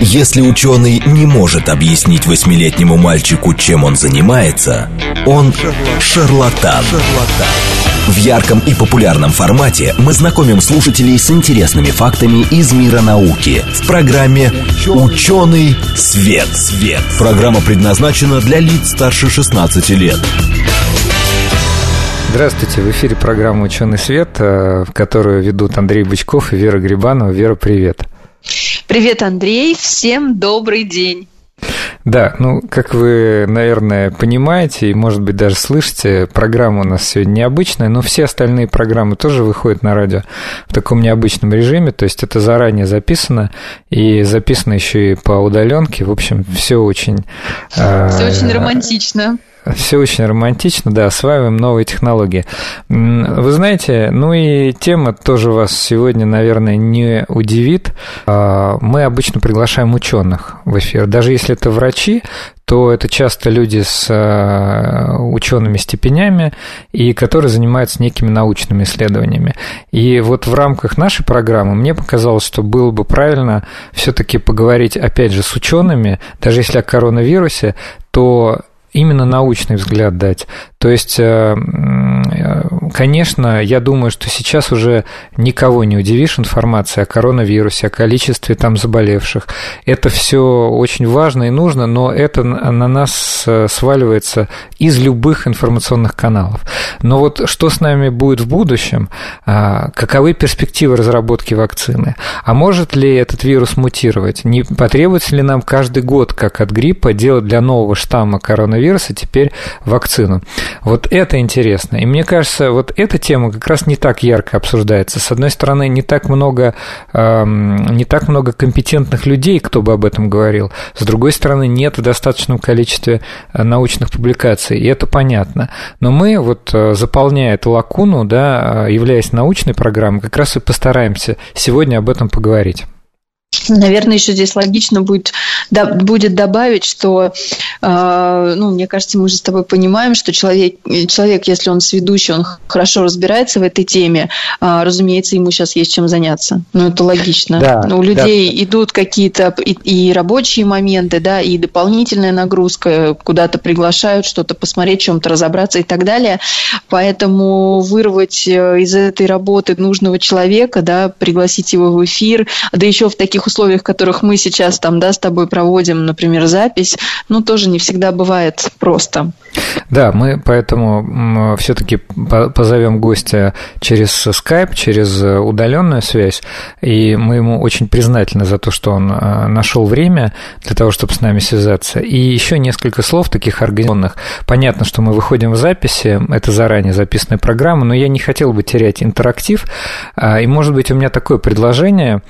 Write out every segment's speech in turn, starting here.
Если ученый не может объяснить восьмилетнему мальчику, чем он занимается, он шарлатан. В ярком и популярном формате мы знакомим слушателей с интересными фактами из мира науки в программе «Ученый свет». свет. Программа предназначена для лиц старше 16 лет. Здравствуйте, в эфире программа «Ученый свет», э, в которую ведут Андрей Бычков и Вера Грибанова. Вера, привет. Привет, Андрей. Всем добрый день. Да, ну, как вы, наверное, понимаете и, может быть, даже слышите, программа у нас сегодня необычная, но все остальные программы тоже выходят на радио в таком необычном режиме, то есть это заранее записано, и записано еще и по удаленке. В общем, все очень... Все э, очень романтично. Все очень романтично, да, осваиваем новые технологии. Вы знаете, ну и тема тоже вас сегодня, наверное, не удивит. А, мы обычно приглашаем ученых в эфир. Даже если это врачи, то это часто люди с а, учеными степенями и которые занимаются некими научными исследованиями. И вот в рамках нашей программы мне показалось, что было бы правильно все-таки поговорить, опять же, с учеными, даже если о коронавирусе, то именно научный взгляд дать. То есть, э, конечно, я думаю, что сейчас уже никого не удивишь информацией о коронавирусе, о количестве там заболевших. Это все очень важно и нужно, но это на нас э, сваливается из любых информационных каналов. Но вот что с нами будет в будущем? А, каковы перспективы разработки вакцины? А может ли этот вирус мутировать? Не потребуется ли нам каждый год, как от гриппа, делать для нового штамма коронавируса коронавируса теперь вакцину. Вот это интересно. И мне кажется, вот эта тема как раз не так ярко обсуждается. С одной стороны, не так много, э, не так много компетентных людей, кто бы об этом говорил. С другой стороны, нет в достаточном количестве э, научных публикаций, и это понятно. Но мы, вот э, заполняя эту лакуну, да, э, являясь научной программой, как раз и постараемся сегодня об этом поговорить. Наверное, еще здесь логично будет, да, будет добавить, что, э, ну, мне кажется, мы же с тобой понимаем, что человек, человек, если он сведущий, он хорошо разбирается в этой теме, э, разумеется, ему сейчас есть чем заняться. Ну, это логично. Да, Но у людей да. идут какие-то и, и рабочие моменты, да, и дополнительная нагрузка, куда-то приглашают что-то посмотреть, чем-то разобраться и так далее. Поэтому вырвать э, из этой работы нужного человека, да, пригласить его в эфир, да еще в таких таких условиях, в которых мы сейчас там, да, с тобой проводим, например, запись, ну, тоже не всегда бывает просто. Да, мы поэтому все-таки позовем гостя через Skype, через удаленную связь, и мы ему очень признательны за то, что он а, нашел время для того, чтобы с нами связаться. И еще несколько слов таких организационных. Понятно, что мы выходим в записи, это заранее записанная программа, но я не хотел бы терять интерактив, а, и, может быть, у меня такое предложение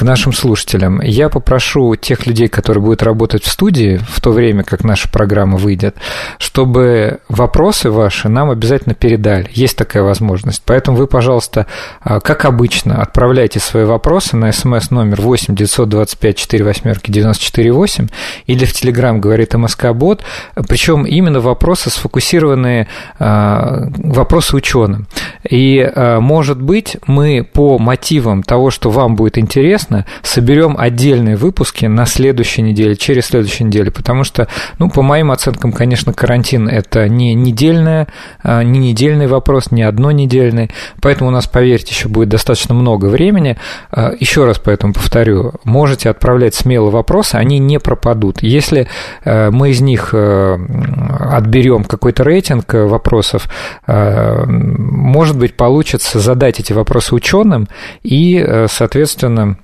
к нашим слушателям. Я попрошу тех людей, которые будут работать в студии в то время, как наша программа выйдет, чтобы вопросы ваши нам обязательно передали. Есть такая возможность. Поэтому вы, пожалуйста, а, как обычно, отправляйте свои вопросы на смс номер 8 925 4 восьмерки 94 8 или в Телеграм говорит МСК Бот. Причем именно вопросы сфокусированные, а, вопросы ученым. И, а, может быть, мы по мотивам того, что вам будет интересно, соберем отдельные выпуски на следующей неделе, через следующую неделю, потому что, ну, по моим оценкам, конечно, карантин – это не недельная, а, не недельный вопрос, не одно недельный, поэтому у нас, поверьте, еще будет достаточно много времени. А, еще раз поэтому повторю, можете отправлять смело вопросы, они не пропадут. Если а, мы из них отберем какой-то рейтинг вопросов, может быть, получится задать эти вопросы ученым и, соответственно,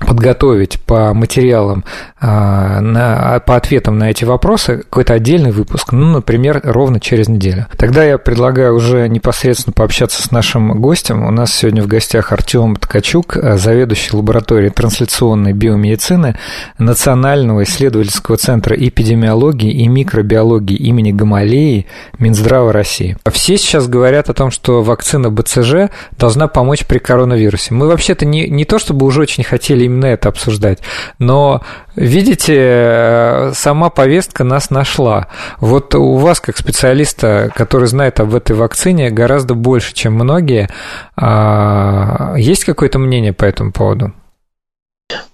подготовить по материалам, а, на, по ответам на эти вопросы какой-то отдельный выпуск, ну, например, ровно через неделю. Тогда я предлагаю уже непосредственно пообщаться с нашим гостем. У нас сегодня в гостях Артем Ткачук, заведующий лабораторией трансляционной биомедицины Национального исследовательского центра эпидемиологии и микробиологии имени Гамалеи Минздрава России. Все сейчас говорят о том, что вакцина БЦЖ должна помочь при коронавирусе. Мы вообще-то не, не то чтобы уже очень хотели именно это обсуждать. Но, видите, э, сама повестка нас нашла. Вот у вас, как специалиста, который знает об этой вакцине гораздо больше, чем многие, а, есть какое-то мнение по этому поводу?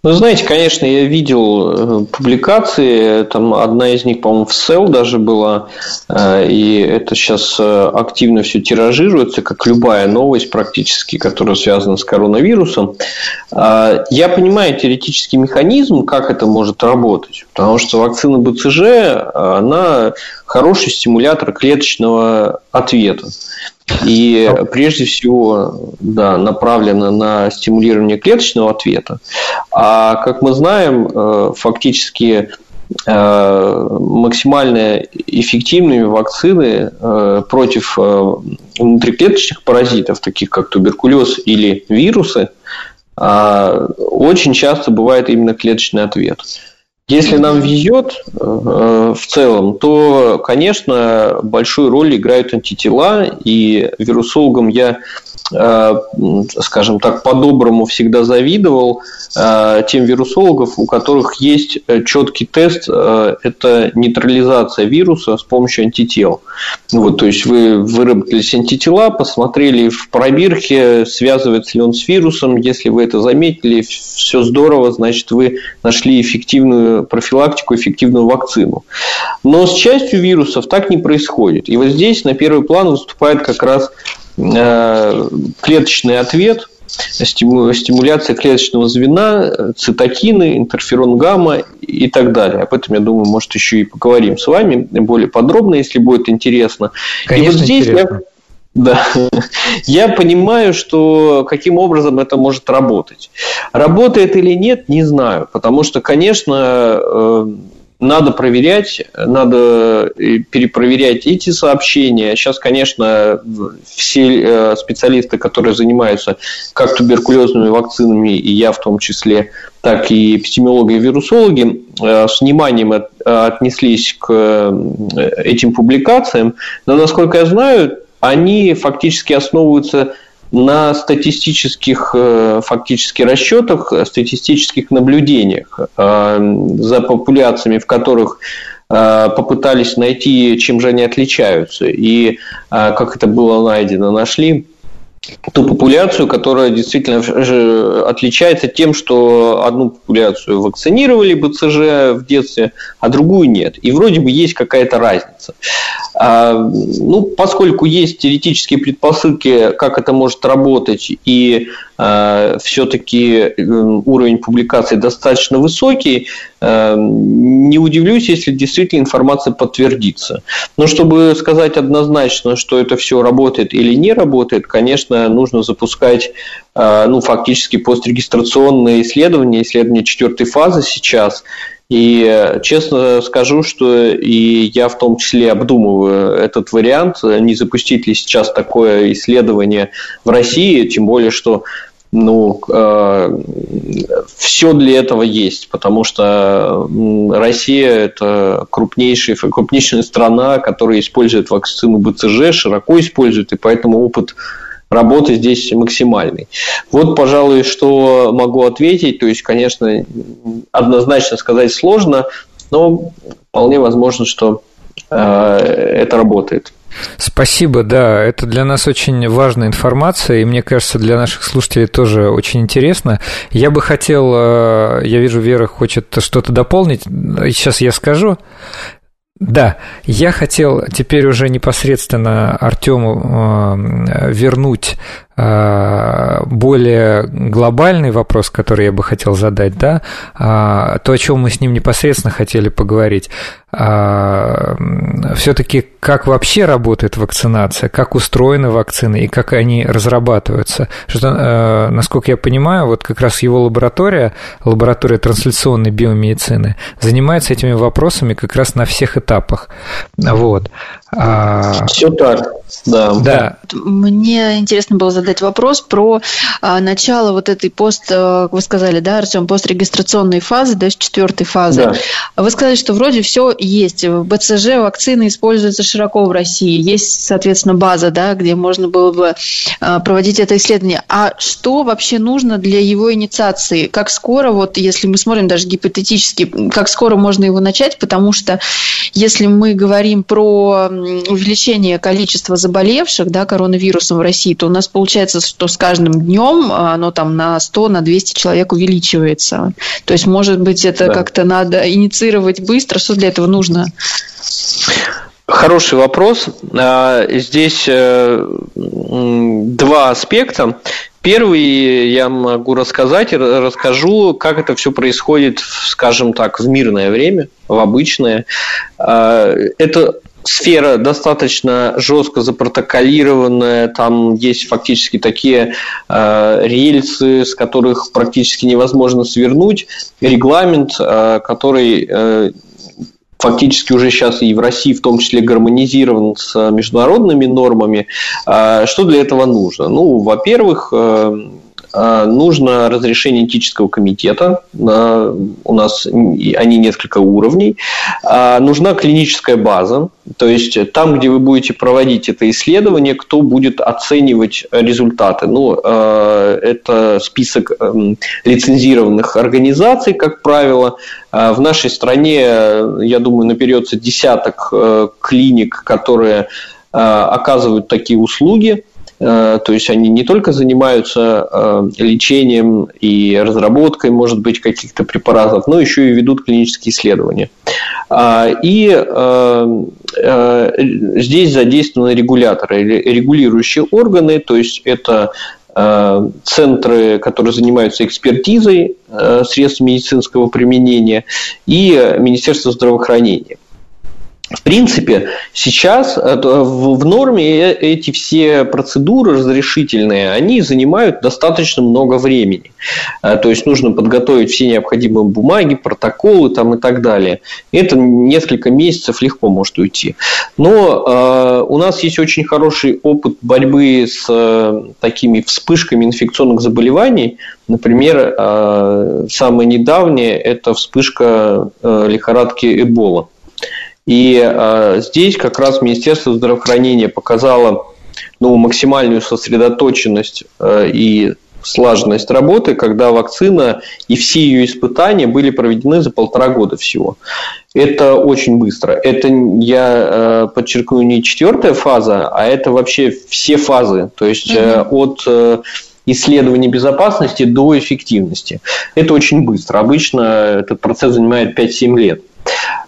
Ну, знаете, конечно, я видел э, публикации, там одна из них, по-моему, в Cell даже была, э, и это сейчас э, активно все тиражируется, как любая новость практически, которая связана с коронавирусом. А, я понимаю теоретический механизм, как это может работать, потому что вакцина БЦЖ, она хороший стимулятор клеточного ответа. И прежде всего да, направлена на стимулирование клеточного ответа. А как мы знаем, э, фактически э, максимально эффективными вакцины э, против внутриклеточных паразитов, таких как туберкулез или вирусы, очень часто бывает именно клеточный ответ. Если нам везет э, в целом, то, конечно, большую роль играют антитела, и вирусологам я скажем так, по-доброму всегда завидовал э, тем вирусологов, у которых есть э, четкий тест, это нейтрализация вируса с помощью антител. Вот, то есть вы выработались антитела, посмотрели в пробирке, связывается ли он с вирусом, если вы это заметили, все здорово, значит вы нашли эффективную профилактику, эффективную вакцину. Но с частью вирусов так не происходит. И вот здесь на первый план выступает как раз Э, клеточный ответ, стимуляция клеточного звена, цитокины, интерферон гамма и так далее. Об этом, я думаю, может, еще и поговорим с вами более подробно, если будет интересно. Конечно, и вот здесь интересно. я да. Я понимаю, что каким образом это может работать. Работает или нет, не знаю. Потому что, конечно, э, надо проверять, надо э, перепроверять эти сообщения. Сейчас, конечно, все э, специалисты, которые занимаются как туберкулезными вакцинами, и я в том числе, так и эпидемиологи и вирусологи, э, с вниманием отнеслись к этим публикациям. Но, насколько я знаю, они фактически основываются на статистических э, фактически расчетах, статистических наблюдениях э, за популяциями, в которых э, попытались найти, чем же они отличаются, и как это было найдено, нашли ту популяцию, которая действительно отличается тем, что одну популяцию вакцинировали БЦЖ в детстве, а другую нет. И вроде бы есть какая-то разница. А, ну, поскольку есть теоретические предпосылки, как это может работать, и все-таки уровень публикации достаточно высокий, э, не удивлюсь, если действительно информация подтвердится. Но чтобы сказать однозначно, что это все работает или не работает, конечно, нужно запускать э, ну, фактически пострегистрационные исследования, исследования четвертой фазы сейчас, и честно скажу, что и я в том числе обдумываю этот вариант, не запустить ли сейчас такое исследование в России, тем более, что ну, э, все для этого есть, потому что Россия – это крупнейшая, крупнейшая страна, которая использует вакцину БЦЖ, широко использует, и поэтому опыт работы здесь максимальный. Вот, пожалуй, что могу ответить. То есть, конечно, однозначно сказать сложно, но вполне возможно, что э, это работает. Спасибо, да, это для нас очень важная информация, и мне кажется, для наших слушателей тоже очень интересно. Я бы хотел, э, я вижу, Вера хочет что-то дополнить, сейчас я скажу. Да, я хотел теперь уже непосредственно Артему э, вернуть более глобальный вопрос, который я бы хотел задать, да, то, о чем мы с ним непосредственно хотели поговорить. А, все-таки как вообще работает вакцинация, как устроены вакцины и как они разрабатываются. Что, э, насколько я понимаю, вот как раз его лаборатория, лаборатория трансляционной биомедицины, занимается этими вопросами как раз на всех этапах. Вот. А... Все так, да. да. Мне интересно было задать вопрос про а, начало вот этой пост, как вы сказали, да, Артем, пострегистрационной фазы, то есть четвертой фазы. Да. Вы сказали, что вроде все есть. В БЦЖ вакцины используются широко в России. Есть, соответственно, база, да, где можно было бы а, проводить это исследование. А что вообще нужно для его инициации? Как скоро, вот если мы смотрим даже гипотетически, как скоро можно его начать? Потому что если мы говорим про увеличение количества заболевших да, коронавирусом в России, то у нас получается получается, что с каждым днем оно там на 100, на 200 человек увеличивается. То есть, может быть, это да. как-то надо инициировать быстро. Что для этого нужно? Хороший вопрос. А, здесь э, два аспекта. Первый я могу рассказать, расскажу, как это все происходит, скажем так, в мирное время, в обычное. А, это сфера достаточно жестко запротоколированная, там есть фактически такие э, рельсы, с которых практически невозможно свернуть, регламент, э, который э, фактически уже сейчас и в России в том числе гармонизирован с международными нормами. А что для этого нужно? Ну, во-первых, э, э, нужно разрешение этического комитета. Э, у нас они несколько уровней. А нужна клиническая база. То есть там, где вы будете проводить это исследование, кто будет оценивать результаты. Ну, это список эм, лицензированных организаций, как правило. В нашей стране, я думаю, наберется десяток э, клиник, которые э, оказывают такие услуги. Э, то есть они не только занимаются э, лечением и разработкой, может быть, каких-то препаратов, но еще и ведут клинические исследования. А, и э, здесь задействованы регуляторы, регулирующие органы, то есть это центры, которые занимаются экспертизой средств медицинского применения, и Министерство здравоохранения. В принципе, сейчас э, в норме э, эти все процедуры разрешительные, они занимают достаточно много времени. Э, то есть нужно подготовить все необходимые бумаги, протоколы там и так далее. Это несколько месяцев легко может уйти. Но у нас есть очень хороший опыт борьбы с такими вспышками инфекционных заболеваний. Например, самое недавнее – это вспышка лихорадки Эбола. И э, здесь как раз Министерство здравоохранения показало ну, максимальную сосредоточенность э, и слаженность работы, когда вакцина и все ее испытания были проведены за полтора года всего. Это очень быстро. Это, я э, подчеркну, не четвертая фаза, а это вообще все фазы. То есть э, от э, исследования безопасности до эффективности. Это очень быстро. Обычно этот процесс занимает 5-7 лет.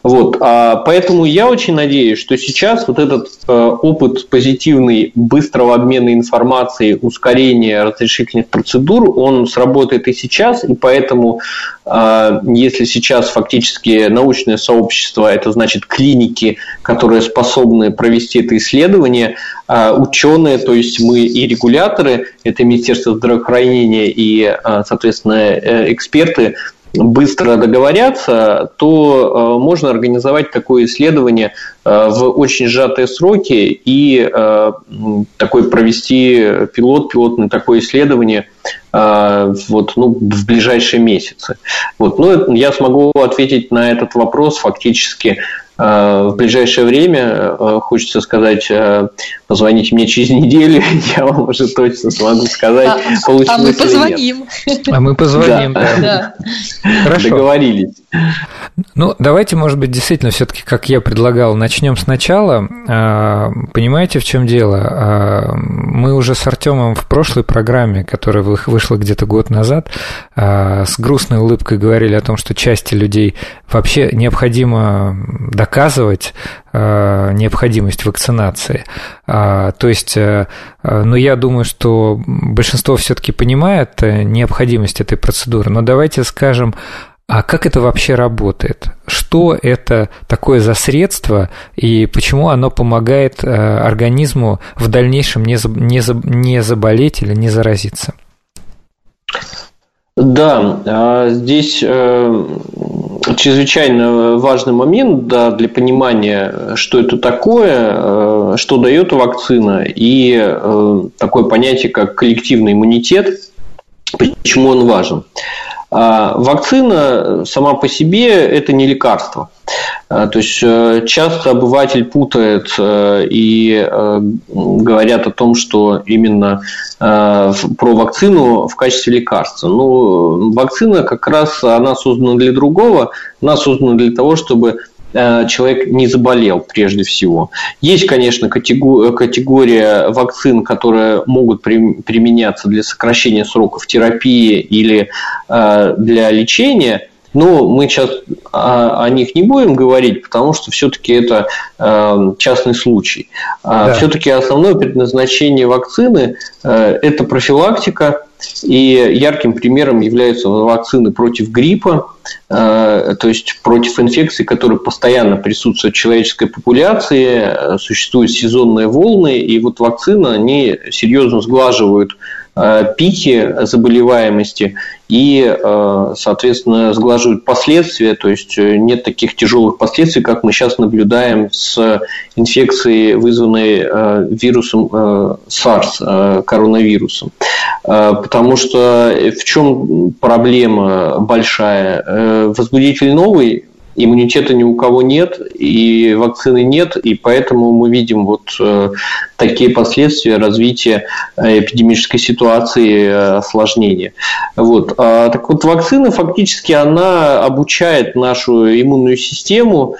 Вот, а, поэтому я очень надеюсь, что сейчас вот этот э, опыт позитивный быстрого обмена информацией, ускорения разрешительных процедур, он сработает и сейчас, и поэтому, э, если сейчас фактически научное сообщество, это значит клиники, которые способны провести это исследование, э, ученые, то есть мы и регуляторы, это Министерство здравоохранения и, соответственно, эксперты, быстро договорятся, то э, можно организовать такое исследование э, в очень сжатые сроки и э, такой провести пилот, пилотное такое исследование вот, ну, в ближайшие месяцы. Вот. Ну, я смогу ответить на этот вопрос фактически в ближайшее время, э, хочется сказать, э, позвоните мне через неделю, я вам уже точно смогу сказать, а, получилось А мы позвоним. А мы позвоним, да. да. Хорошо. Договорились. Ну, давайте, может быть, действительно, все-таки, как я предлагал, начнем сначала. Понимаете, в чем дело? Мы уже с Артемом в прошлой программе, которая вышла где-то год назад, с грустной улыбкой говорили о том, что части людей вообще необходимо доказывать э, необходимость вакцинации. А, то есть, э, э, ну, я думаю, что большинство все-таки понимает необходимость этой процедуры, но давайте скажем, а как это вообще работает? Что это такое за средство и почему оно помогает организму в дальнейшем не, заболеть или не заразиться? Да, а здесь э, чрезвычайно важный момент да, для понимания, что это такое, э, что дает вакцина, и э, такое понятие, как коллективный иммунитет, почему он важен. А вакцина сама по себе – это не лекарство. А, то есть э, часто обыватель путает э, и э, говорят о том, что именно про вакцину в качестве лекарства. Ну, вакцина как раз она создана для другого, она создана для того, чтобы человек не заболел прежде всего. Есть, конечно, категория вакцин, которые могут применяться для сокращения сроков терапии или э, для лечения, но мы сейчас о, них не будем говорить, потому что все-таки это э, частный случай. А да. Все-таки основное предназначение вакцины – это профилактика и ярким примером являются вакцины против гриппа, э, то есть против инфекций, которые постоянно присутствуют в человеческой популяции, существуют сезонные волны, и вот вакцины, они серьезно сглаживают Э, пики заболеваемости и, э, соответственно, сглаживают последствия, то есть э, нет таких тяжелых последствий, как мы сейчас наблюдаем с инфекцией, вызванной вирусом SARS, коронавирусом. Потому что в чем проблема большая? Возбудитель новый, иммунитета ни у кого нет, и вакцины нет, и поэтому мы видим вот э, такие последствия развития э, эпидемической ситуации, э, осложнения. Вот. А, так вот, вакцина фактически она обучает нашу иммунную систему,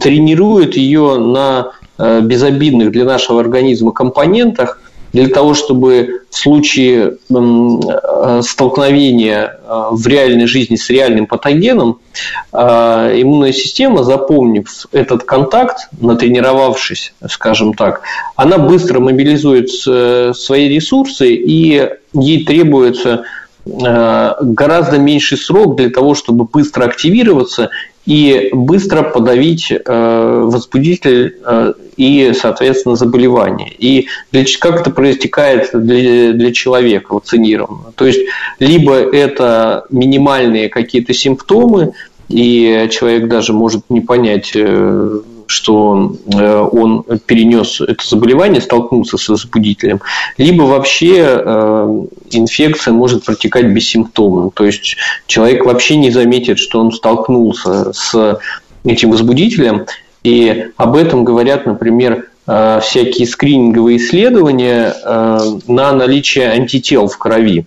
тренирует ее на безобидных для нашего организма компонентах, для того, чтобы в случае э, столкновения э, в реальной жизни с реальным патогеном э, иммунная система, запомнив этот контакт, натренировавшись, скажем так, она быстро мобилизует свои ресурсы, и ей требуется гораздо меньший срок для того, чтобы быстро активироваться и быстро подавить возбудитель и, соответственно, заболевание. И для, как это проистекает для, для человека вакцинированного? То есть, либо это минимальные какие-то симптомы, и человек даже может не понять, э, что э, он перенес это заболевание, столкнулся с возбудителем, либо вообще э, инфекция может протекать бессимптомно. То есть человек вообще не заметит, что он столкнулся с этим возбудителем, и об этом говорят, например, э, всякие скрининговые исследования на наличие антител в крови.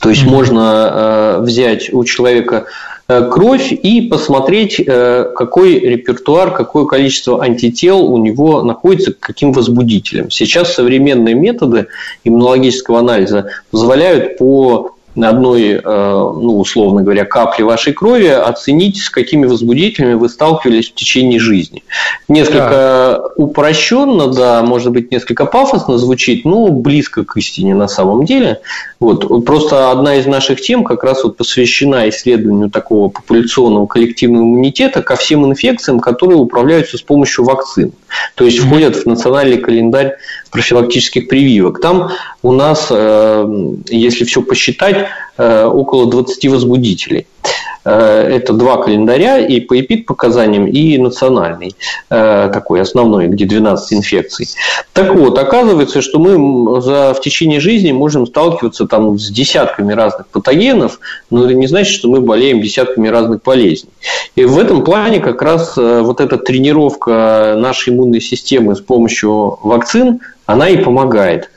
То есть mm-hmm. можно взять у человека Э, кровь и посмотреть, э, какой репертуар, какое количество антител у него находится к каким возбудителям. Сейчас современные методы иммунологического анализа позволяют по на одной, э, ну, условно говоря, капле вашей крови оценить, с какими возбудителями вы сталкивались в течение жизни. Несколько да. упрощенно, да, может быть, несколько пафосно звучит, но близко к истине на самом деле. Вот. Просто одна из наших тем как раз вот посвящена исследованию такого популяционного коллективного иммунитета ко всем инфекциям, которые управляются с помощью вакцин. То есть входят в национальный календарь профилактических прививок. Там у нас, э, если все посчитать, э, около 20 возбудителей. Э, это два календаря, и по ЭПИД показаниям, и национальный, э, такой основной, где 12 инфекций. Так вот, оказывается, что мы за, в течение жизни можем сталкиваться там, с десятками разных патогенов, но это не значит, что мы болеем десятками разных болезней. И в этом плане как раз вот эта тренировка нашей иммунной системы с помощью вакцин, она и помогает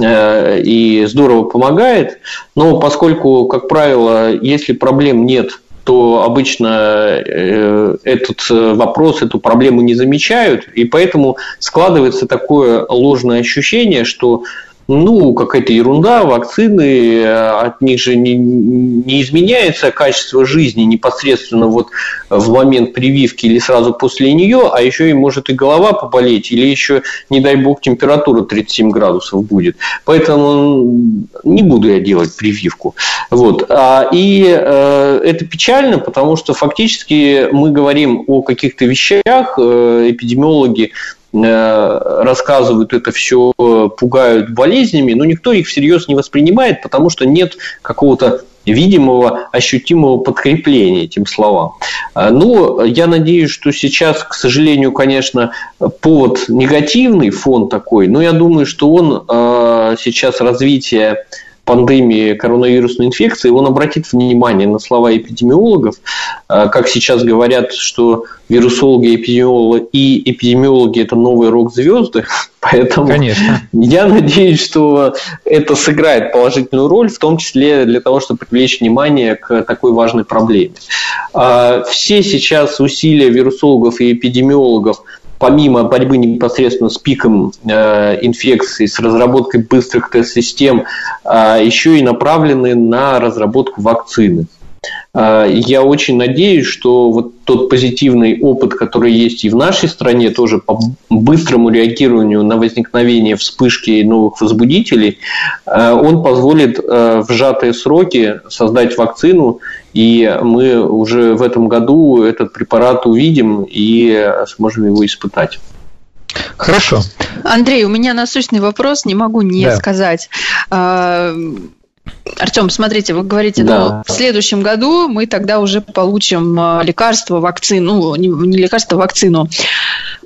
и здорово помогает, но поскольку, как правило, если проблем нет то обычно э, этот э, вопрос, эту проблему не замечают, и поэтому складывается такое ложное ощущение, что ну, какая-то ерунда, вакцины, э, от них же не, не изменяется качество жизни непосредственно вот в момент прививки или сразу после нее, а еще и может и голова поболеть, или еще, не дай бог, температура 37 градусов будет. Поэтому не буду я делать прививку. Вот. А, и э, это печально, потому что фактически мы говорим о каких-то вещах, э, эпидемиологи рассказывают это все, пугают болезнями, но никто их всерьез не воспринимает, потому что нет какого-то видимого, ощутимого подкрепления этим словам. Э, ну, я надеюсь, что сейчас, к сожалению, конечно, повод негативный, фон такой, но я думаю, что он э, сейчас развитие пандемии коронавирусной инфекции, он обратит внимание на слова эпидемиологов, как сейчас говорят, что вирусологи и эпидемиологи – это новые рок-звезды, поэтому Конечно. я надеюсь, что это сыграет положительную роль, в том числе для того, чтобы привлечь внимание к такой важной проблеме. Все сейчас усилия вирусологов и эпидемиологов помимо борьбы непосредственно с пиком э, инфекции, с разработкой быстрых тест-систем, э, еще и направлены на разработку вакцины. А, я очень надеюсь, что вот тот позитивный опыт, который есть и в нашей стране, тоже по быстрому реагированию на возникновение вспышки новых возбудителей, а, он позволит а, в сжатые сроки создать вакцину, и мы уже в этом году этот препарат увидим и сможем его испытать. Хорошо. Андрей, у меня насущный вопрос, не могу не да. сказать. Артем, смотрите, вы говорите, да. ну, в следующем году мы тогда уже получим а, лекарство, вакцину, ну, не лекарство, а вакцину.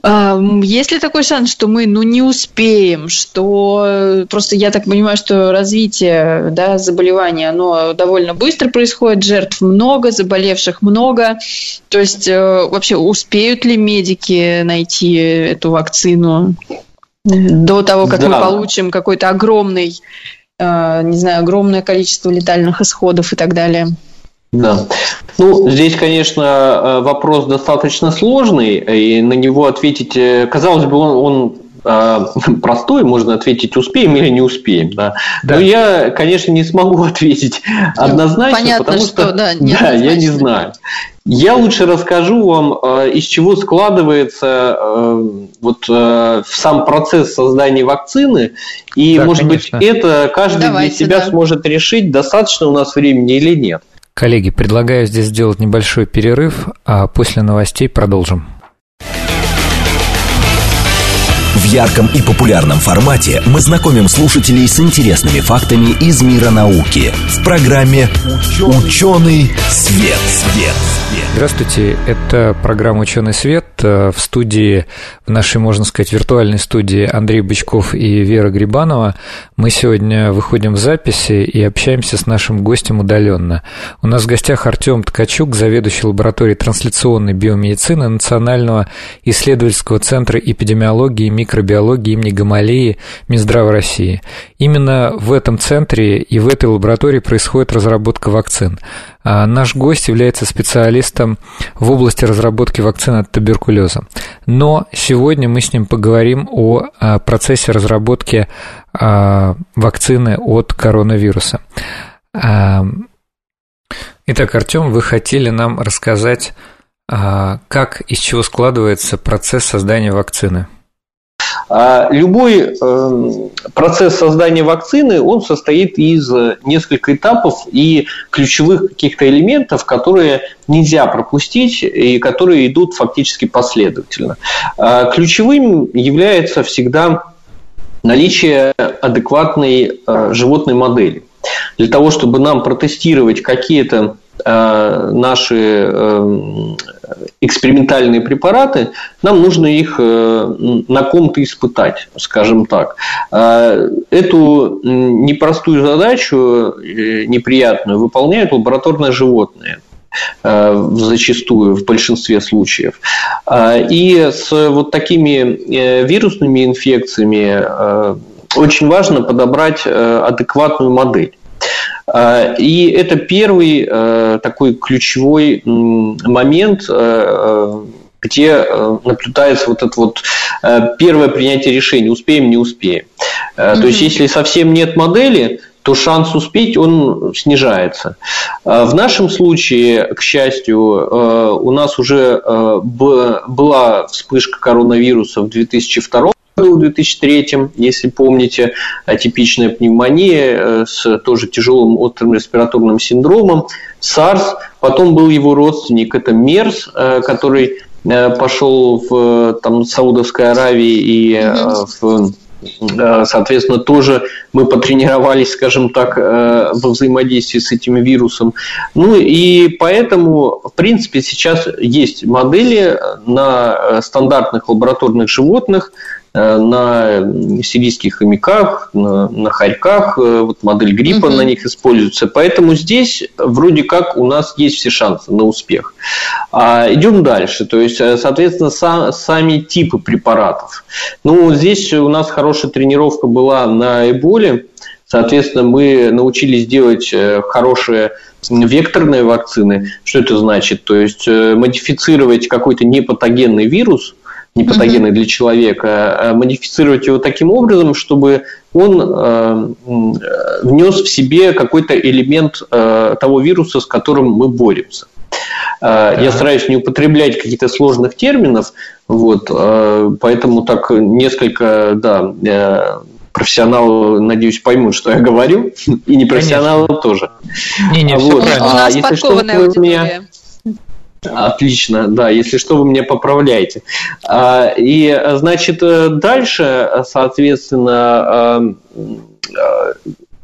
А, есть ли такой шанс, что мы ну, не успеем, что просто я так понимаю, что развитие да, заболевания, оно довольно быстро происходит, жертв много, заболевших много. То есть э, вообще успеют ли медики найти эту вакцину до того, как да. мы получим какой-то огромный Э, не знаю, огромное количество летальных исходов и так далее. Да. Ну, здесь, конечно, э, вопрос достаточно сложный, и на него ответить, э, казалось бы, он, он простой, можно ответить успеем или не успеем, да. да. Но я, конечно, не смогу ответить ну, однозначно, Понятно, потому что, что да, да я не знаю. Я лучше расскажу вам, э, из чего складывается э, вот сам процесс создания вакцины, и, да, может конечно. быть, это каждый Давайте, для себя да. сможет решить, достаточно у нас времени или нет. Коллеги, предлагаю здесь сделать небольшой перерыв, а после новостей продолжим. В ярком и популярном формате мы знакомим слушателей с интересными фактами из мира науки в программе «Ученый, свет». свет. Здравствуйте, это программа «Ученый свет». В студии, в нашей, можно сказать, виртуальной студии Андрей Бычков и Вера Грибанова. Мы сегодня выходим в записи и общаемся с нашим гостем удаленно. У нас в гостях Артем Ткачук, заведующий лабораторией трансляционной биомедицины Национального исследовательского центра эпидемиологии и микробиологии имени Гамалеи Минздрава России. Именно в этом центре и в этой лаборатории происходит разработка вакцин. А наш гость является специалистом в области разработки вакцины от туберкулеза. Но сегодня мы с ним поговорим о а, процессе разработки а, вакцины от коронавируса. Итак, Артем, вы хотели нам рассказать, как из чего складывается процесс создания вакцины? А любой эм, процесс создания вакцины, он состоит из нескольких этапов и ключевых каких-то элементов, которые нельзя пропустить и которые идут фактически последовательно. А ключевым является всегда наличие адекватной э, животной модели. Для того, чтобы нам протестировать какие-то Э, наши э, экспериментальные препараты, нам нужно их э, на ком-то испытать, скажем так. Эту непростую задачу, неприятную, выполняют лабораторные животные зачастую, в большинстве случаев. И с вот такими вирусными инфекциями очень важно подобрать адекватную модель. А, и это первый э, такой ключевой момент, э, э, где наблюдается вот это вот первое принятие решения, успеем, не успеем. Mm-hmm. То есть, если совсем нет модели, то шанс успеть, он снижается. В нашем случае, к счастью, у нас уже была вспышка коронавируса в 2002 в 2003, если помните, атипичная пневмония э, с тоже тяжелым острым респираторным синдромом, SARS, потом был его родственник, это МЕРС, э, который э, пошел в там, Саудовской Аравии и в Соответственно, тоже мы потренировались, скажем так, во взаимодействии с этим вирусом. Ну и поэтому, в принципе, сейчас есть модели на стандартных лабораторных животных, на сирийских хомяках, на, на хорьках, вот модель гриппа угу. на них используется. Поэтому здесь вроде как у нас есть все шансы на успех. А идем дальше. То есть, соответственно, сам, сами типы препаратов. Ну, здесь у нас хорошая тренировка была на Эболе. Соответственно, мы научились делать э, хорошие векторные вакцины. Что это значит? То есть э, модифицировать какой-то непатогенный вирус, непатогенный mm-hmm. для человека, а модифицировать его таким образом, чтобы он э, внес в себе какой-то элемент того вируса, с которым мы боремся. Да. Я стараюсь не употреблять каких-то сложных терминов, вот, поэтому так несколько, да, профессионалы, надеюсь, поймут, что я говорю, и непрофессионалы Конечно. тоже. Не, не, вот. все правильно. У нас а, если что, вы меня... Отлично, да, если что, вы меня поправляете. А, и, значит, дальше, соответственно, а,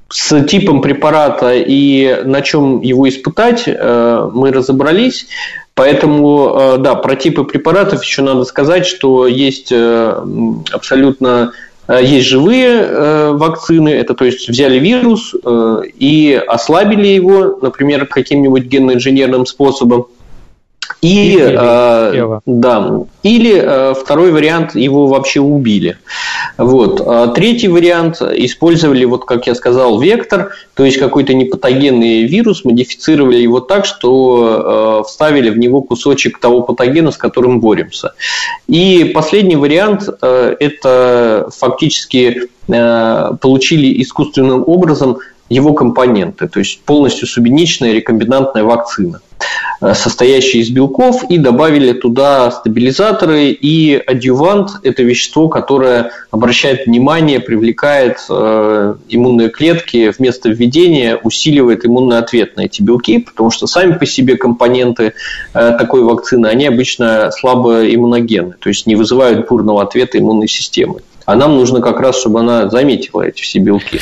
с типом препарата и на чем его испытать мы разобрались. Поэтому, да, про типы препаратов еще надо сказать, что есть абсолютно Э, есть живые э, вакцины, это то есть взяли вирус э, и ослабили его, например, каким-нибудь генно-инженерным способом. И, э, да, или э, второй вариант его вообще убили. Вот. А третий вариант использовали, вот как я сказал, вектор, то есть какой-то непатогенный вирус, модифицировали его так, что э, вставили в него кусочек того патогена, с которым боремся. И последний вариант э, это фактически получили искусственным образом его компоненты, то есть полностью субъединичная рекомбинантная вакцина. Э, состоящие из белков, и добавили туда стабилизаторы и адъювант – это вещество, которое обращает внимание, привлекает э, иммунные клетки вместо введения, усиливает иммунный ответ на эти белки, потому что сами по себе компоненты э, такой вакцины, они обычно слабо иммуногенны, то есть не вызывают бурного ответа иммунной системы. А нам нужно как раз, чтобы она заметила эти все белки.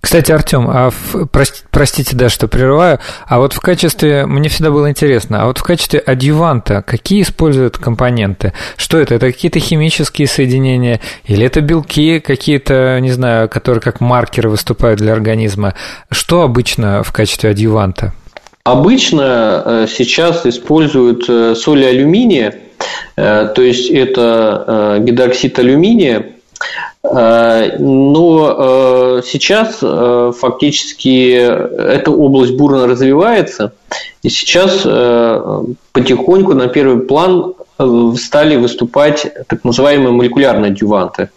Кстати, Артем, а в, прости, простите, да, что прерываю, а вот в качестве, мне всегда было интересно, а вот в качестве адъюванта какие используют компоненты? Что это? Это какие-то химические соединения или это белки какие-то, не знаю, которые как маркеры выступают для организма? Что обычно в качестве адъюванта? Обычно э, сейчас используют э, соли алюминия, э, то есть это гидроксид алюминия, но э, сейчас э, фактически эта область бурно развивается, и сейчас потихоньку на первый план стали выступать так называемые молекулярные адюванты.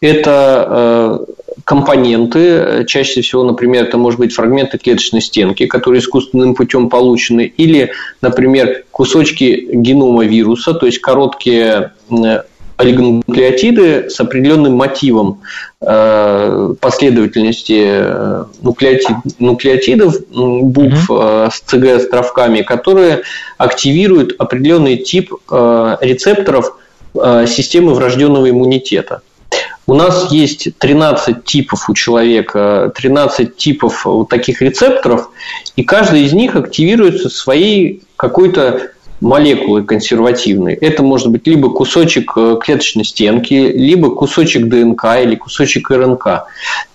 Это компоненты, чаще всего, например, это может быть фрагменты клеточной стенки, которые искусственным путем получены, или, например, кусочки генома вируса, то есть короткие олигонуклеотиды с определенным мотивом э, последовательности э, нуклеотид, нуклеотидов, букв mm-hmm. с ЦГ-островками, которые активируют определенный тип рецепторов системы врожденного иммунитета. У нас есть 13 типов у человека, 13 типов вот таких рецепторов, и каждый из них активируется своей какой-то молекулы консервативные. Это может быть либо кусочек э, клеточной стенки, либо кусочек ДНК или кусочек РНК.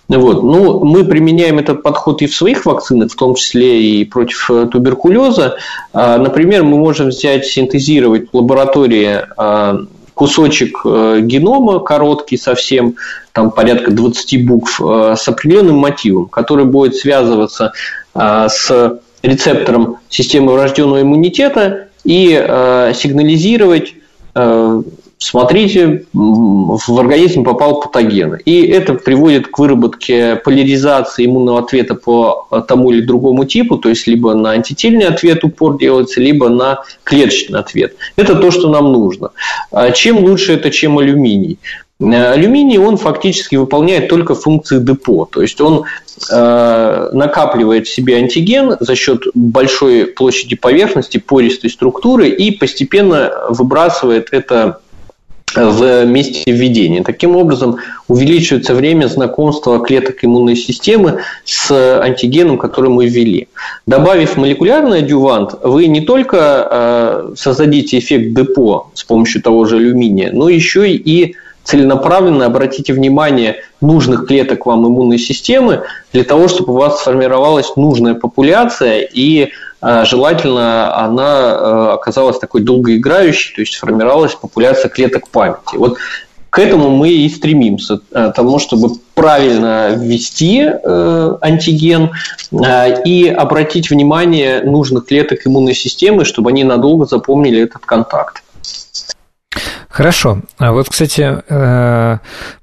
Вот. Ну, мы применяем этот подход и в своих вакцинах, в том числе и против э, туберкулеза. А, например, мы можем взять, синтезировать в лаборатории а, кусочек э, генома, короткий совсем, там порядка 20 букв, с определенным мотивом, который будет связываться с рецептором системы врожденного иммунитета и э, сигнализировать, э, смотрите, в организм попал патоген. И это приводит к выработке поляризации иммунного ответа по тому или другому типу, то есть либо на антительный ответ упор делается, либо на клеточный ответ. Это то, что нам нужно. А чем лучше это, чем алюминий? Э, алюминий, он фактически выполняет только функции депо, то есть он э, накапливает в себе антиген за счет большой площади поверхности, пористой структуры и постепенно выбрасывает это в месте введения. Таким образом, увеличивается время знакомства клеток иммунной системы с антигеном, который мы ввели. Добавив молекулярный адювант, вы не только э, создадите эффект депо с помощью того же алюминия, но еще и целенаправленно обратите внимание нужных клеток вам иммунной системы для того, чтобы у вас сформировалась нужная популяция и э, желательно она э, оказалась такой долгоиграющей, то есть сформировалась популяция клеток памяти. Вот к этому мы и стремимся, э, тому, чтобы правильно ввести антиген и обратить внимание нужных клеток иммунной системы, чтобы они надолго запомнили этот контакт. Хорошо. А вот, кстати,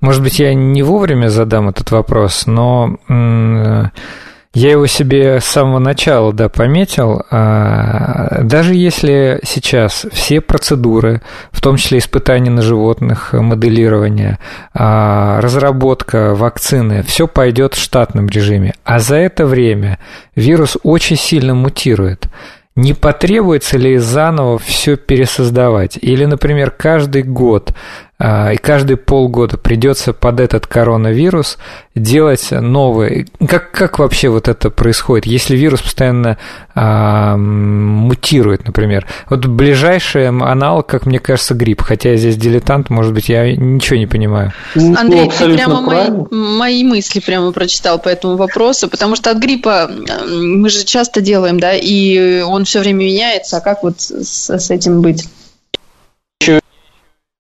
может быть, я не вовремя задам этот вопрос, но я его себе с самого начала, да, пометил. А, даже если сейчас все процедуры, в том числе испытания на животных, моделирование, а, разработка вакцины, все пойдет в штатном режиме, а за это время вирус очень сильно мутирует. Не потребуется ли заново все пересоздавать? Или, например, каждый год и каждые полгода придется под этот коронавирус делать новые. Как, как вообще вот это происходит, если вирус постоянно а, мутирует, например? Вот ближайший аналог, как мне кажется, грипп, хотя я здесь дилетант, может быть, я ничего не понимаю. Ну, Андрей, ты прямо мои, мои мысли прямо прочитал по этому вопросу, потому что от гриппа мы же часто делаем, да, и он все время меняется, а как вот с, с этим быть?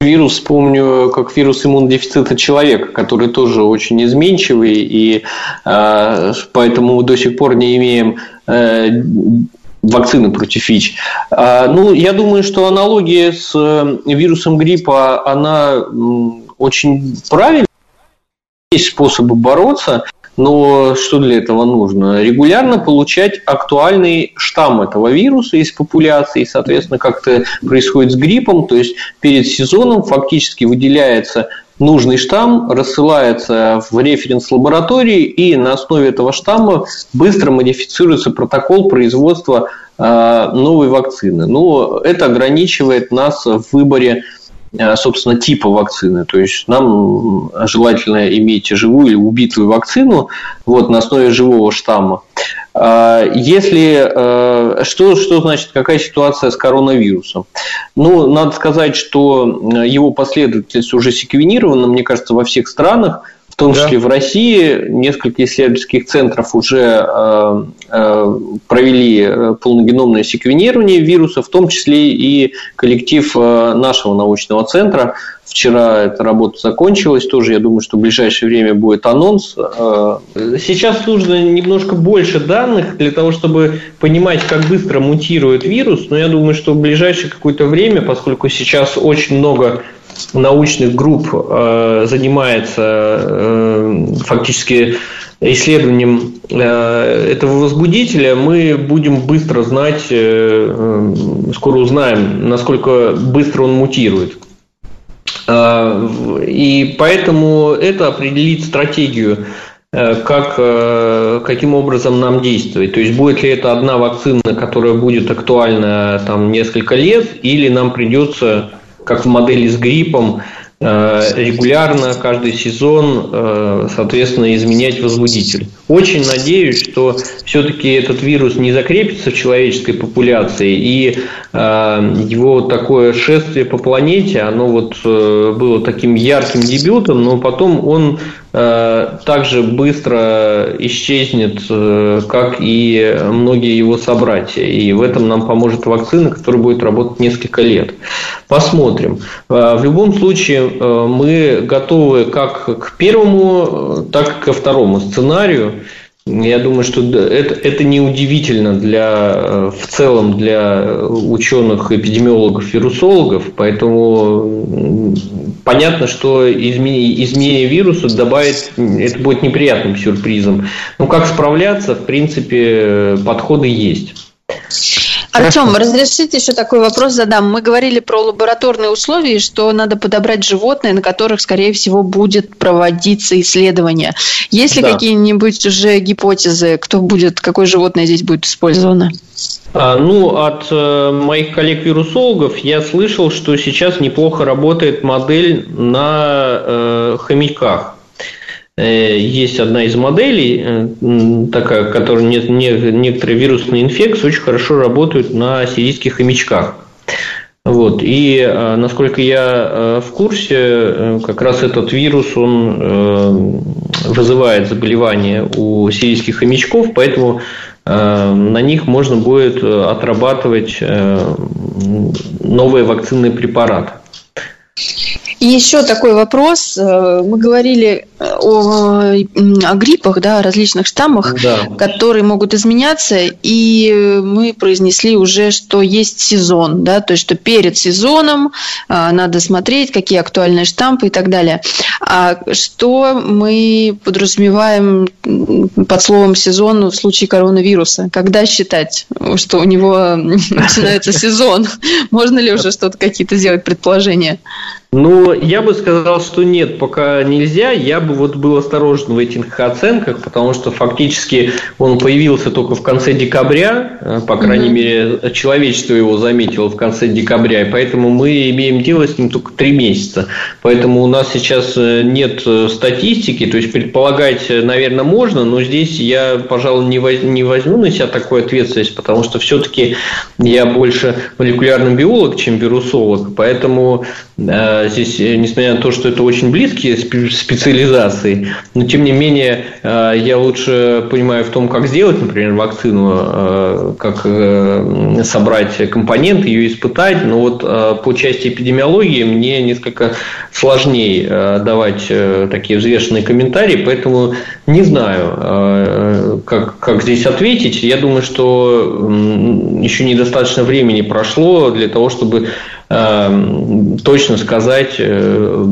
Вирус помню как вирус иммунодефицита человека, который тоже очень изменчивый, и э, поэтому до сих пор не имеем э, вакцины против ВИЧ. Э, ну, я думаю, что аналогия с э, вирусом гриппа, она очень правильная. Есть способы бороться. Но что для этого нужно? Регулярно получать актуальный штамм этого вируса из популяции, соответственно, как это происходит с гриппом, то есть перед сезоном фактически выделяется нужный штамм, рассылается в референс-лаборатории, и на основе этого штамма быстро модифицируется протокол производства э, новой вакцины. Но это ограничивает нас в выборе собственно, типа вакцины. То есть нам желательно иметь живую или убитую вакцину вот, на основе живого штамма. А, если э, что, что значит, какая ситуация с коронавирусом? Ну, надо сказать, что его последовательность уже секвенирована, мне кажется, во всех странах. В том числе да. в России несколько исследовательских центров уже э, э, провели э, полногеномное секвенирование вируса, в том числе и коллектив нашего научного центра. Вчера эта работа закончилась, тоже я думаю, что в ближайшее время будет анонс. Сейчас нужно немножко больше данных для того, чтобы понимать, как быстро мутирует вирус, но я думаю, что в ближайшее какое-то время, поскольку сейчас очень много научных групп э, занимается э, фактически исследованием э, этого возбудителя, мы будем быстро знать, скоро узнаем, насколько быстро он мутирует. И поэтому это определит стратегию как, каким образом нам действовать. То есть будет ли это одна вакцина, которая будет актуальна там несколько лет, или нам придется как в модели с гриппом, э, регулярно, каждый сезон, э, соответственно, изменять возбудитель. Очень надеюсь, что все-таки этот вирус не закрепится в человеческой популяции, и э, его такое шествие по планете, оно вот было таким ярким дебютом, но потом он Э, также быстро исчезнет, э, как и многие его собратья. И в этом нам поможет вакцина, которая будет работать несколько лет. Посмотрим. Э, в любом случае мы готовы как к первому, так и ко второму сценарию. Я думаю, что это, это не удивительно для, в целом для ученых, эпидемиологов, вирусологов, поэтому понятно, что изменение, изменение вируса добавит, это будет неприятным сюрпризом. Но как справляться, в принципе, подходы есть. Артем, разрешите еще такой вопрос задам. Мы говорили про лабораторные условия, что надо подобрать животные, на которых, скорее всего, будет проводиться исследование. Есть ли да. какие-нибудь уже гипотезы, кто будет, какое животное здесь будет использовано? А, ну, от э, моих коллег-вирусологов я слышал, что сейчас неплохо работает модель на э, хомяках. Э, есть одна из моделей, э, такая, которая не, не, некоторые вирусные инфекции очень хорошо работают на сирийских хомячках. Вот. И, э, насколько я в курсе, как раз этот вирус, он вызывает заболевания у сирийских хомячков, поэтому на них можно будет отрабатывать новые вакцинные препараты. И еще такой вопрос. Э, мы говорили э, о, о гриппах, да, о различных штаммах, да. которые могут изменяться, и мы произнесли уже, что есть сезон, да, то есть что перед сезоном э, надо смотреть, какие актуальные штампы и так далее. А что мы подразумеваем под словом сезон в случае коронавируса? Когда считать, что у него начинается сезон? Можно ли уже что-то какие-то сделать предположения? Ну, я бы сказал, что нет, пока нельзя. Я бы вот был осторожен в этих оценках, потому что фактически он появился только в конце декабря, э, по крайней mm-hmm. мере, человечество его заметило в конце декабря, и поэтому мы имеем дело с ним только три месяца. Поэтому у нас сейчас э, нет э, статистики, то есть предполагать, наверное, можно, но здесь я, пожалуй, не, возьму на себя такую ответственность, потому что все-таки я больше молекулярный биолог, чем вирусолог, поэтому здесь, э, несмотря на то, что это очень близкие специализации, но тем не менее э, я лучше понимаю в том, как сделать, например, вакцину, э, как собрать компоненты, ее испытать. Но вот по части эпидемиологии мне несколько сложнее давать такие взвешенные комментарии, поэтому не знаю, как, как здесь ответить. Я думаю, что еще недостаточно времени прошло для того, чтобы точно сказать, э,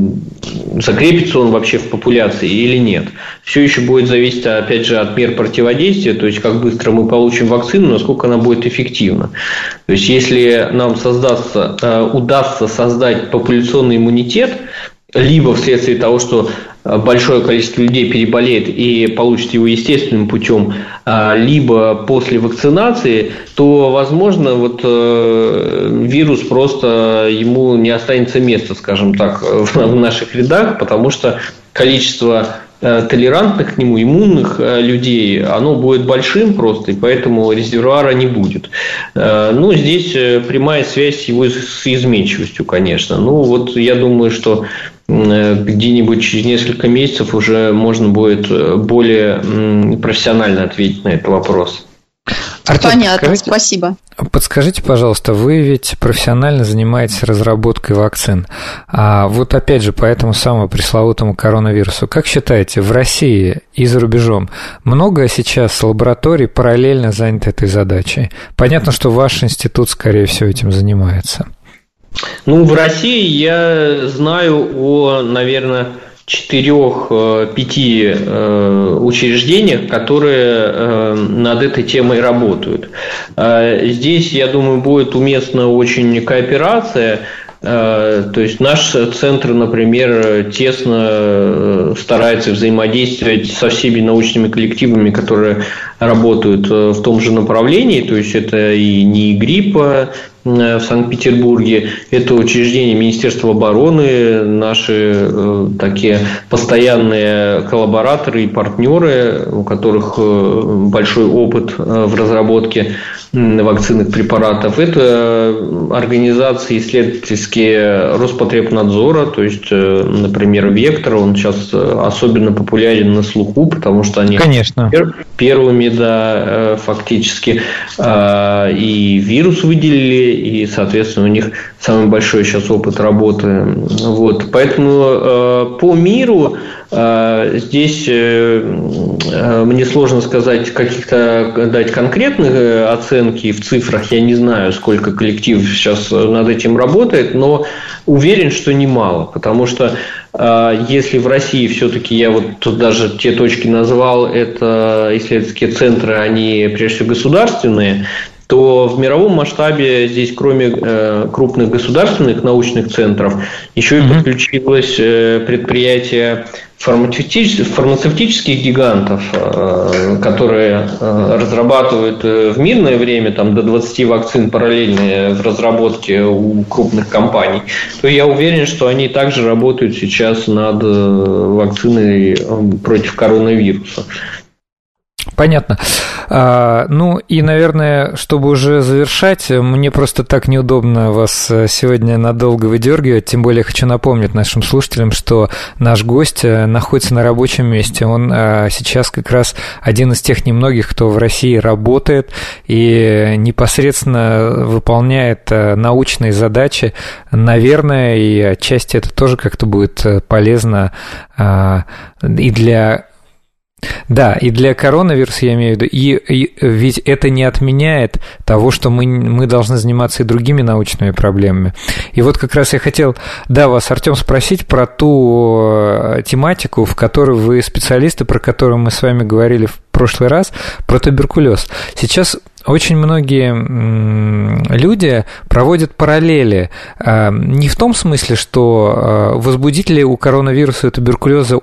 закрепится он вообще в популяции или нет. Все еще будет зависеть, опять же, от мер противодействия, то есть как быстро мы получим вакцину, насколько она будет эффективна. То есть если нам создастся, э, удастся создать популяционный иммунитет, либо вследствие того, что большое количество людей переболеет и получит его естественным путем, а, либо после вакцинации, то, возможно, вот э, вирус просто ему не останется места, скажем так, в наших рядах, потому что количество э, толерантных к нему, иммунных людей, оно будет большим просто, и поэтому резервуара не будет. Ну, здесь прямая связь его с изменчивостью, конечно. Ну, вот я думаю, что Э, где-нибудь через несколько месяцев уже можно будет э, более профессионально ответить на этот вопрос. Артем, Понятно, подскажите, спасибо. Подскажите, пожалуйста, вы ведь профессионально занимаетесь разработкой вакцин. А вот опять же по этому самому пресловутому коронавирусу. Как считаете, в России и за рубежом много сейчас лабораторий параллельно заняты этой задачей? Понятно, что ваш институт, скорее всего, этим занимается. Ну, в России я знаю о, наверное, четырех-пяти э, учреждениях, которые э, над этой темой работают. Э, здесь, я думаю, будет уместна очень кооперация. То есть наш центр, например, тесно старается взаимодействовать со всеми научными коллективами, которые работают в том же направлении. То есть это и не гриппа, Э, в Санкт-Петербурге. Это учреждение Министерства обороны, наши э, такие постоянные коллабораторы и партнеры, у которых э, большой опыт в разработке вакцинных препаратов. Это организации исследовательские Роспотребнадзора, то есть, например, Вектор, он сейчас особенно популярен на слуху, потому что они Конечно. первыми, да, фактически, и вирус выделили, и, соответственно, у них самый большой сейчас опыт работы. Вот. Поэтому э, по миру э, здесь э, мне сложно сказать каких-то дать конкретных оценки в цифрах. Я не знаю, сколько коллектив сейчас над этим работает, но уверен, что немало, потому что если в России все-таки я вот тут даже те точки назвал, это исследовательские центры, они прежде всего государственные, то в мировом масштабе здесь, кроме э, крупных государственных научных центров, еще и подключилось э, предприятие фармацевтических, фармацевтических гигантов, э, которые э, разрабатывают э, в мирное время там, до 20 вакцин параллельно в разработке у крупных компаний, то я уверен, что они также работают сейчас над вакциной против коронавируса. Понятно. А, ну и, наверное, чтобы уже завершать, мне просто так неудобно вас э, сегодня надолго выдергивать, тем более хочу напомнить нашим слушателям, что наш гость э, находится на рабочем месте. Он э, сейчас как раз один из тех немногих, кто в России работает и непосредственно выполняет научные задачи. Наверное, и отчасти это тоже как-то будет полезно и для да, и для коронавируса я имею в виду, и, и ведь это не отменяет того, что мы, мы должны заниматься и другими научными проблемами. И вот как раз я хотел, да, вас, Артем, спросить про ту э, тематику, в которой вы специалисты, про которую мы с вами говорили в прошлый раз, про туберкулез. Сейчас очень многие люди проводят параллели. А, не в том смысле, что а, возбудители у коронавируса и туберкулеза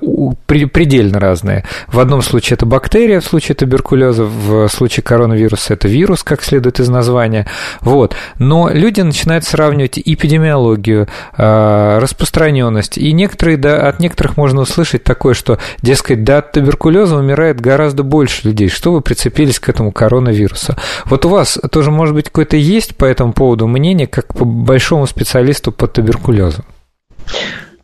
предельно разные. В одном случае это бактерия, в случае туберкулеза, в случае коронавируса это вирус, как следует из названия. Вот. Но люди начинают сравнивать эпидемиологию, а, распространенность. И некоторые, да, от некоторых можно услышать такое, что, дескать, да, от туберкулеза умирает гораздо больше людей. Что вы прицепились к этому коронавирусу? Вот у вас тоже, может быть, какое-то есть по этому поводу мнение, как по большому специалисту по туберкулезу?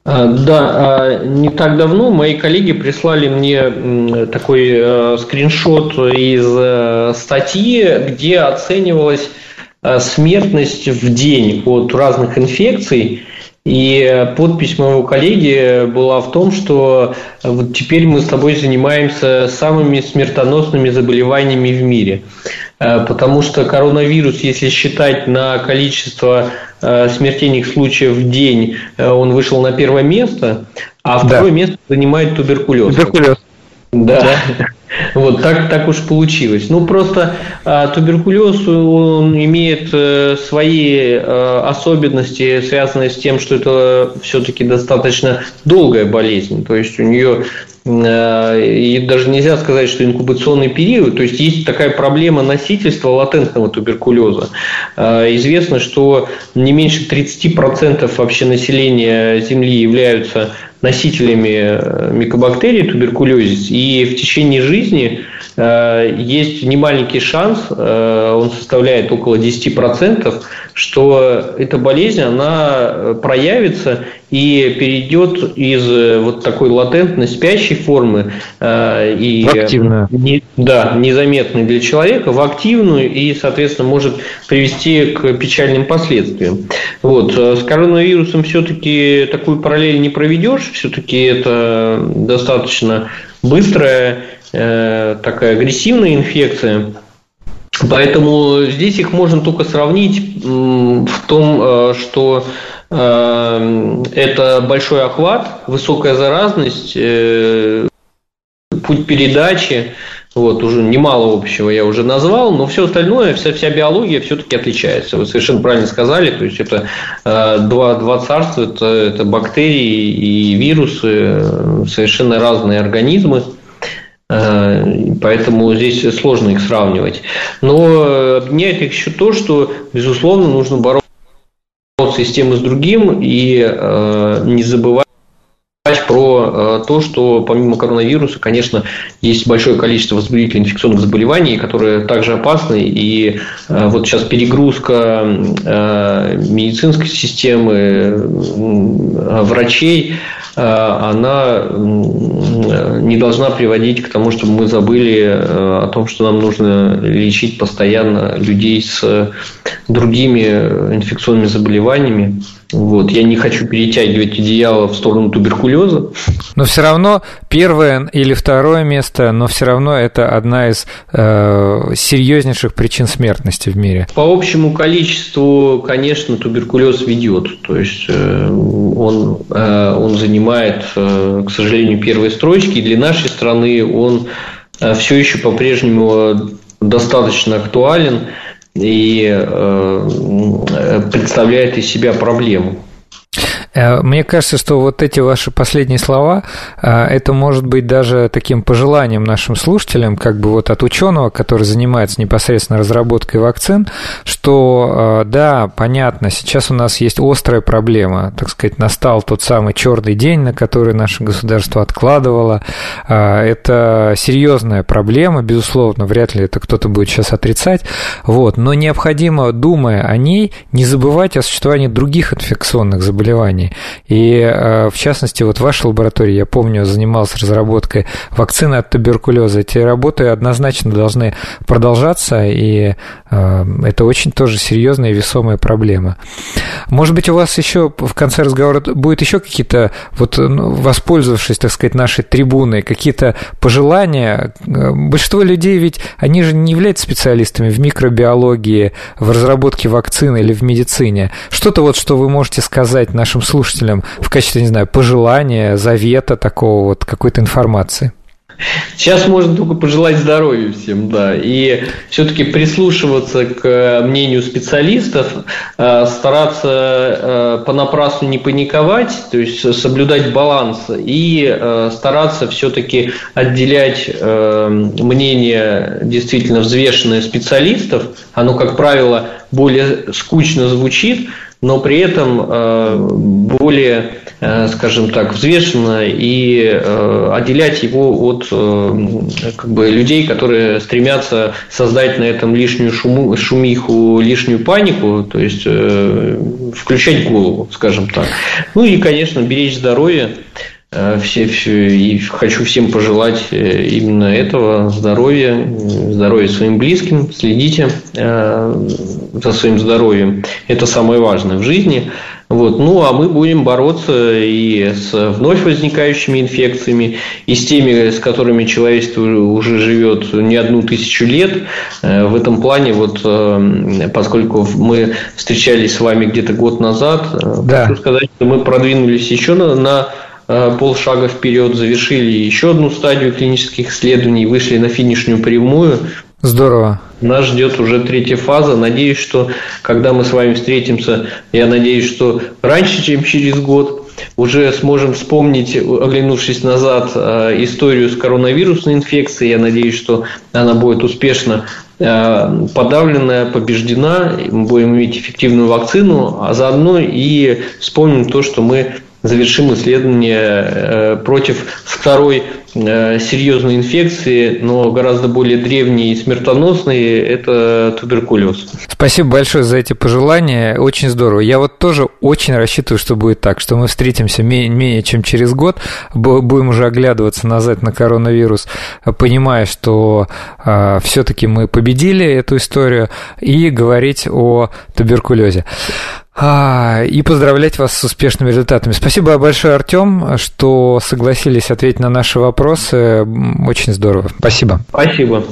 А, да, а, не так давно мои коллеги прислали мне такой э, скриншот из э, статьи, где оценивалась э, смертность в день от разных инфекций. И подпись моего коллеги была в том, что вот теперь мы с тобой занимаемся самыми смертоносными заболеваниями в мире. Э, потому что коронавирус, если считать на количество э, смертельных случаев в день, э, он вышел на первое место, а второе да. место занимает туберкулез. Туберкулез. Да. да. Вот так, так уж получилось. Ну, просто а, туберкулез, он имеет а, свои а, особенности, связанные с тем, что это все-таки достаточно долгая болезнь. То есть, у нее и даже нельзя сказать, что инкубационный период, то есть есть такая проблема носительства латентного туберкулеза. Известно, что не меньше 30% вообще населения Земли являются носителями э, микобактерий туберкулезис, и в течение жизни э, есть немаленький шанс, э, он составляет около 10%, что эта болезнь, она проявится и перейдет из вот такой латентной спящей формы и активную. Не, да, незаметной для человека в активную и, соответственно, может привести к печальным последствиям. Вот. С коронавирусом все-таки такую параллель не проведешь, все-таки это достаточно быстрая, э, такая агрессивная инфекция. Поэтому здесь их можно только сравнить в том, э, что э, это большой охват, высокая заразность, путь передачи, вот, уже немало общего я уже назвал, но все остальное, вся, вся биология все-таки отличается. Вы совершенно правильно сказали, то есть это э, два, два царства, это, это бактерии и вирусы, э, совершенно разные организмы. Э, поэтому здесь сложно их сравнивать. Но объединяет их еще то, что, безусловно, нужно бороться с тем и с другим и э, не забывать про э, то, что помимо коронавируса, конечно, есть большое количество возбудителей инфекционных заболеваний, которые также опасны. И э, вот сейчас перегрузка э, медицинской системы, врачей, она не должна приводить к тому, чтобы мы забыли о том, что нам нужно лечить постоянно людей с другими инфекционными заболеваниями. Вот. Я не хочу перетягивать одеяло в сторону туберкулеза. Но все равно первое или второе место, но все равно это одна из э, серьезнейших причин смертности в мире. По общему количеству, конечно, туберкулез ведет. То есть э, он, э, он занимает, э, к сожалению, первые строчки. И для нашей страны он э, все еще по-прежнему достаточно актуален и э, представляет из себя проблему. Э, мне кажется, что вот эти ваши последние слова, э, это может быть даже таким пожеланием нашим слушателям, как бы вот от ученого, который занимается непосредственно разработкой вакцин, что э, да, понятно, сейчас у нас есть острая проблема, так сказать, настал тот самый черный день, на который наше государство откладывало. Это серьезная проблема, безусловно, вряд ли это кто-то будет сейчас отрицать, вот, но необходимо, думая о ней, не забывать о существовании других инфекционных заболеваний, заболеваний. И, э, в частности, вот ваша лаборатория, я помню, занималась разработкой вакцины от туберкулеза. Эти работы однозначно должны продолжаться, и э, это очень тоже серьезная и весомая проблема. Может быть, у вас еще в конце разговора будет еще какие-то, вот ну, воспользовавшись, так сказать, нашей трибуной, какие-то пожелания? Э, большинство людей ведь, они же не являются специалистами в микробиологии, в разработке вакцины или в медицине. Что-то вот, что вы можете сказать нашим слушателям, слушателям в качестве, не знаю, пожелания, завета такого вот, какой-то информации? Сейчас можно только пожелать здоровья всем, да, и все-таки прислушиваться к мнению специалистов, э, стараться э, понапрасну не паниковать, то есть соблюдать баланс и э, стараться все-таки отделять мнение действительно взвешенное специалистов, оно, как правило, более скучно звучит, но при этом э, более, э, скажем так, взвешенно и э, отделять его от как бы, людей, которые стремятся создать на этом лишнюю шуму, шумиху, лишнюю панику, то есть включать голову, скажем так. Ну и, конечно, беречь здоровье. Э, все, все, и хочу всем пожелать э, именно этого здоровья, здоровья своим близким. Следите э, за своим здоровьем. Это самое важное в жизни. Вот. Ну, а мы будем бороться и с вновь возникающими инфекциями, и с теми, с которыми человечество уже живет не одну тысячу лет. В этом плане, вот, поскольку мы встречались с вами где-то год назад, да. хочу сказать, что мы продвинулись еще на, на полшага вперед, завершили еще одну стадию клинических исследований, вышли на финишную прямую. Здорово. Нас ждет уже третья фаза. Надеюсь, что когда мы с вами встретимся, я надеюсь, что раньше, чем через год, уже сможем вспомнить, оглянувшись назад, э, историю с коронавирусной инфекцией. Я надеюсь, что она будет успешно э, подавленная, побеждена, мы будем иметь эффективную вакцину, а заодно и вспомним то, что мы завершим исследование э, против второй э, серьезной инфекции, но гораздо более древней и смертоносной, это туберкулез. Спасибо большое за эти пожелания, очень здорово. Я вот тоже очень рассчитываю, что будет так, что мы встретимся менее чем через год, будем уже оглядываться назад на коронавирус, понимая, что э, все-таки мы победили эту историю, и говорить о туберкулезе. А, и поздравлять вас с успешными результатами. Спасибо большое, Артем, что согласились ответить на наши вопросы. Очень здорово. Спасибо. Спасибо.